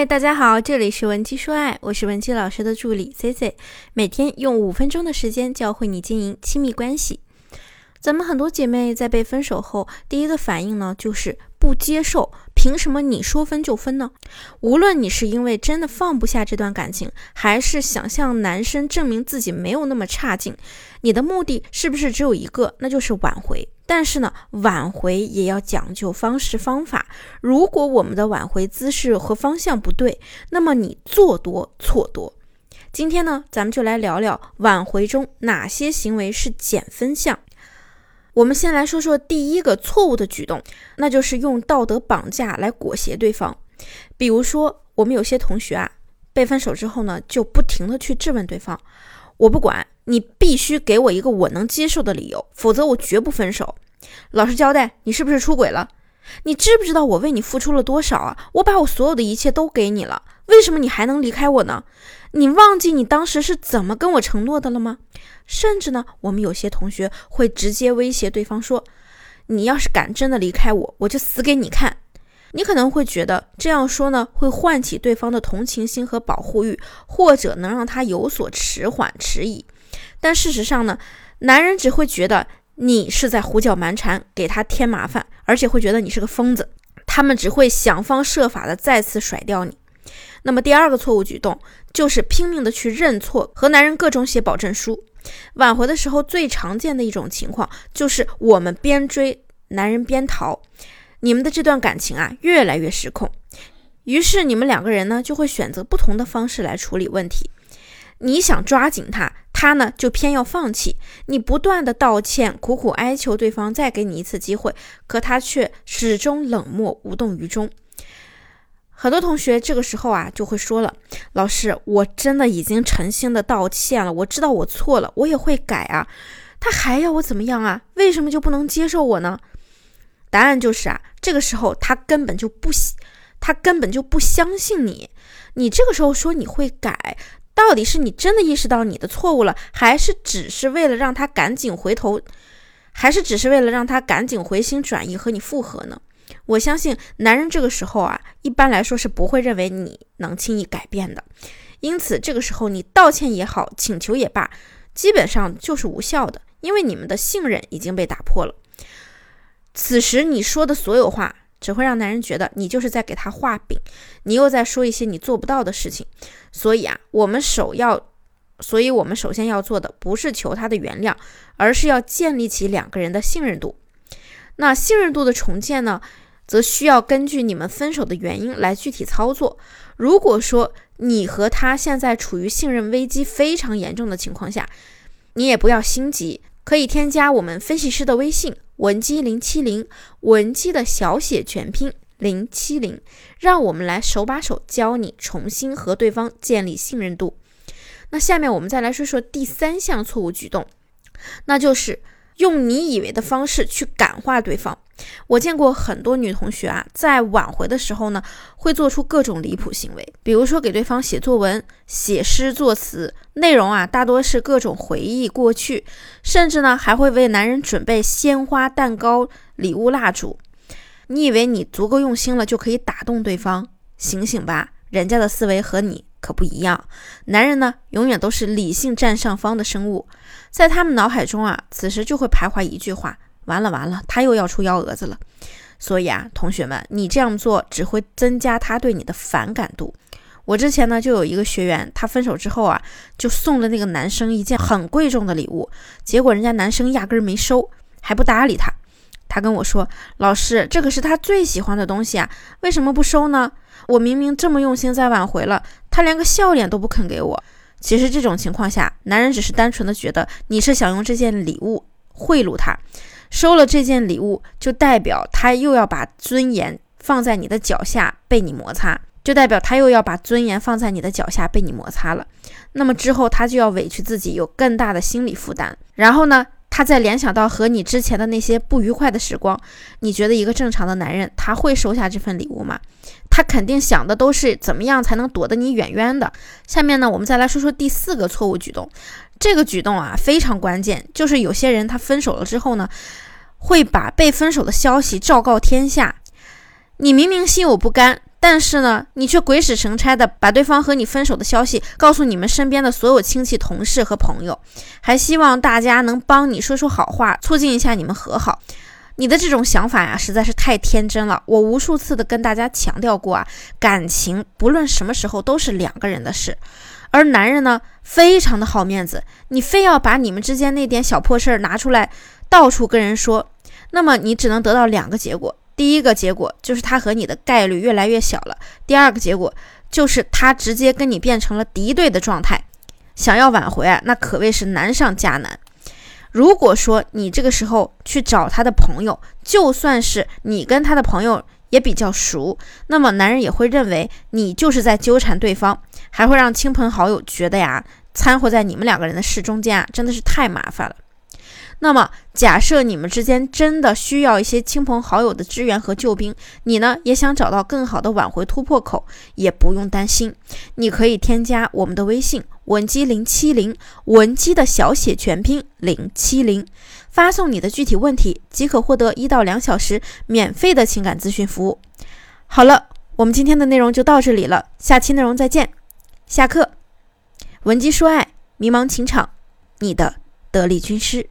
嗨，大家好，这里是文姬说爱，我是文姬老师的助理 C C，每天用五分钟的时间教会你经营亲密关系。咱们很多姐妹在被分手后，第一个反应呢就是不接受，凭什么你说分就分呢？无论你是因为真的放不下这段感情，还是想向男生证明自己没有那么差劲，你的目的是不是只有一个，那就是挽回？但是呢，挽回也要讲究方式方法。如果我们的挽回姿势和方向不对，那么你做多错多。今天呢，咱们就来聊聊挽回中哪些行为是减分项。我们先来说说第一个错误的举动，那就是用道德绑架来裹挟对方。比如说，我们有些同学啊，被分手之后呢，就不停的去质问对方：“我不管。”你必须给我一个我能接受的理由，否则我绝不分手。老实交代，你是不是出轨了？你知不知道我为你付出了多少啊？我把我所有的一切都给你了，为什么你还能离开我呢？你忘记你当时是怎么跟我承诺的了吗？甚至呢，我们有些同学会直接威胁对方说：“你要是敢真的离开我，我就死给你看。”你可能会觉得这样说呢，会唤起对方的同情心和保护欲，或者能让他有所迟缓迟疑。但事实上呢，男人只会觉得你是在胡搅蛮缠，给他添麻烦，而且会觉得你是个疯子。他们只会想方设法的再次甩掉你。那么第二个错误举动就是拼命的去认错，和男人各种写保证书。挽回的时候最常见的一种情况就是我们边追男人边逃，你们的这段感情啊越来越失控。于是你们两个人呢就会选择不同的方式来处理问题。你想抓紧他，他呢就偏要放弃。你不断的道歉，苦苦哀求对方再给你一次机会，可他却始终冷漠无动于衷。很多同学这个时候啊就会说了：“老师，我真的已经诚心的道歉了，我知道我错了，我也会改啊。他还要我怎么样啊？为什么就不能接受我呢？”答案就是啊，这个时候他根本就不，他根本就不相信你。你这个时候说你会改。到底是你真的意识到你的错误了，还是只是为了让他赶紧回头，还是只是为了让他赶紧回心转意和你复合呢？我相信男人这个时候啊，一般来说是不会认为你能轻易改变的，因此这个时候你道歉也好，请求也罢，基本上就是无效的，因为你们的信任已经被打破了。此时你说的所有话。只会让男人觉得你就是在给他画饼，你又在说一些你做不到的事情。所以啊，我们首要，所以我们首先要做的不是求他的原谅，而是要建立起两个人的信任度。那信任度的重建呢，则需要根据你们分手的原因来具体操作。如果说你和他现在处于信任危机非常严重的情况下，你也不要心急，可以添加我们分析师的微信。文姬零七零，文姬的小写全拼零七零，让我们来手把手教你重新和对方建立信任度。那下面我们再来说说第三项错误举动，那就是用你以为的方式去感化对方。我见过很多女同学啊，在挽回的时候呢，会做出各种离谱行为，比如说给对方写作文、写诗作词，内容啊大多是各种回忆过去，甚至呢还会为男人准备鲜花、蛋糕、礼物、蜡烛。你以为你足够用心了就可以打动对方？醒醒吧，人家的思维和你可不一样。男人呢，永远都是理性占上方的生物，在他们脑海中啊，此时就会徘徊一句话。完了完了，他又要出幺蛾子了。所以啊，同学们，你这样做只会增加他对你的反感度。我之前呢就有一个学员，他分手之后啊，就送了那个男生一件很贵重的礼物，结果人家男生压根儿没收，还不搭理他。他跟我说：“老师，这可是他最喜欢的东西啊，为什么不收呢？我明明这么用心在挽回了，他连个笑脸都不肯给我。”其实这种情况下，男人只是单纯的觉得你是想用这件礼物贿赂他。收了这件礼物，就代表他又要把尊严放在你的脚下被你摩擦，就代表他又要把尊严放在你的脚下被你摩擦了。那么之后他就要委屈自己，有更大的心理负担。然后呢，他再联想到和你之前的那些不愉快的时光，你觉得一个正常的男人他会收下这份礼物吗？他肯定想的都是怎么样才能躲得你远远的。下面呢，我们再来说说第四个错误举动。这个举动啊非常关键，就是有些人他分手了之后呢，会把被分手的消息昭告天下。你明明心有不甘，但是呢，你却鬼使神差的把对方和你分手的消息告诉你们身边的所有亲戚、同事和朋友，还希望大家能帮你说说好话，促进一下你们和好。你的这种想法呀，实在是太天真了。我无数次的跟大家强调过啊，感情不论什么时候都是两个人的事。而男人呢，非常的好面子，你非要把你们之间那点小破事儿拿出来，到处跟人说，那么你只能得到两个结果。第一个结果就是他和你的概率越来越小了，第二个结果就是他直接跟你变成了敌对的状态。想要挽回啊，那可谓是难上加难。如果说你这个时候去找他的朋友，就算是你跟他的朋友也比较熟，那么男人也会认为你就是在纠缠对方。还会让亲朋好友觉得呀，掺和在你们两个人的事中间啊，真的是太麻烦了。那么，假设你们之间真的需要一些亲朋好友的支援和救兵，你呢也想找到更好的挽回突破口，也不用担心，你可以添加我们的微信文姬零七零，文姬的小写全拼零七零，发送你的具体问题，即可获得一到两小时免费的情感咨询服务。好了，我们今天的内容就到这里了，下期内容再见。下课，文姬说爱，迷茫情场，你的得力军师。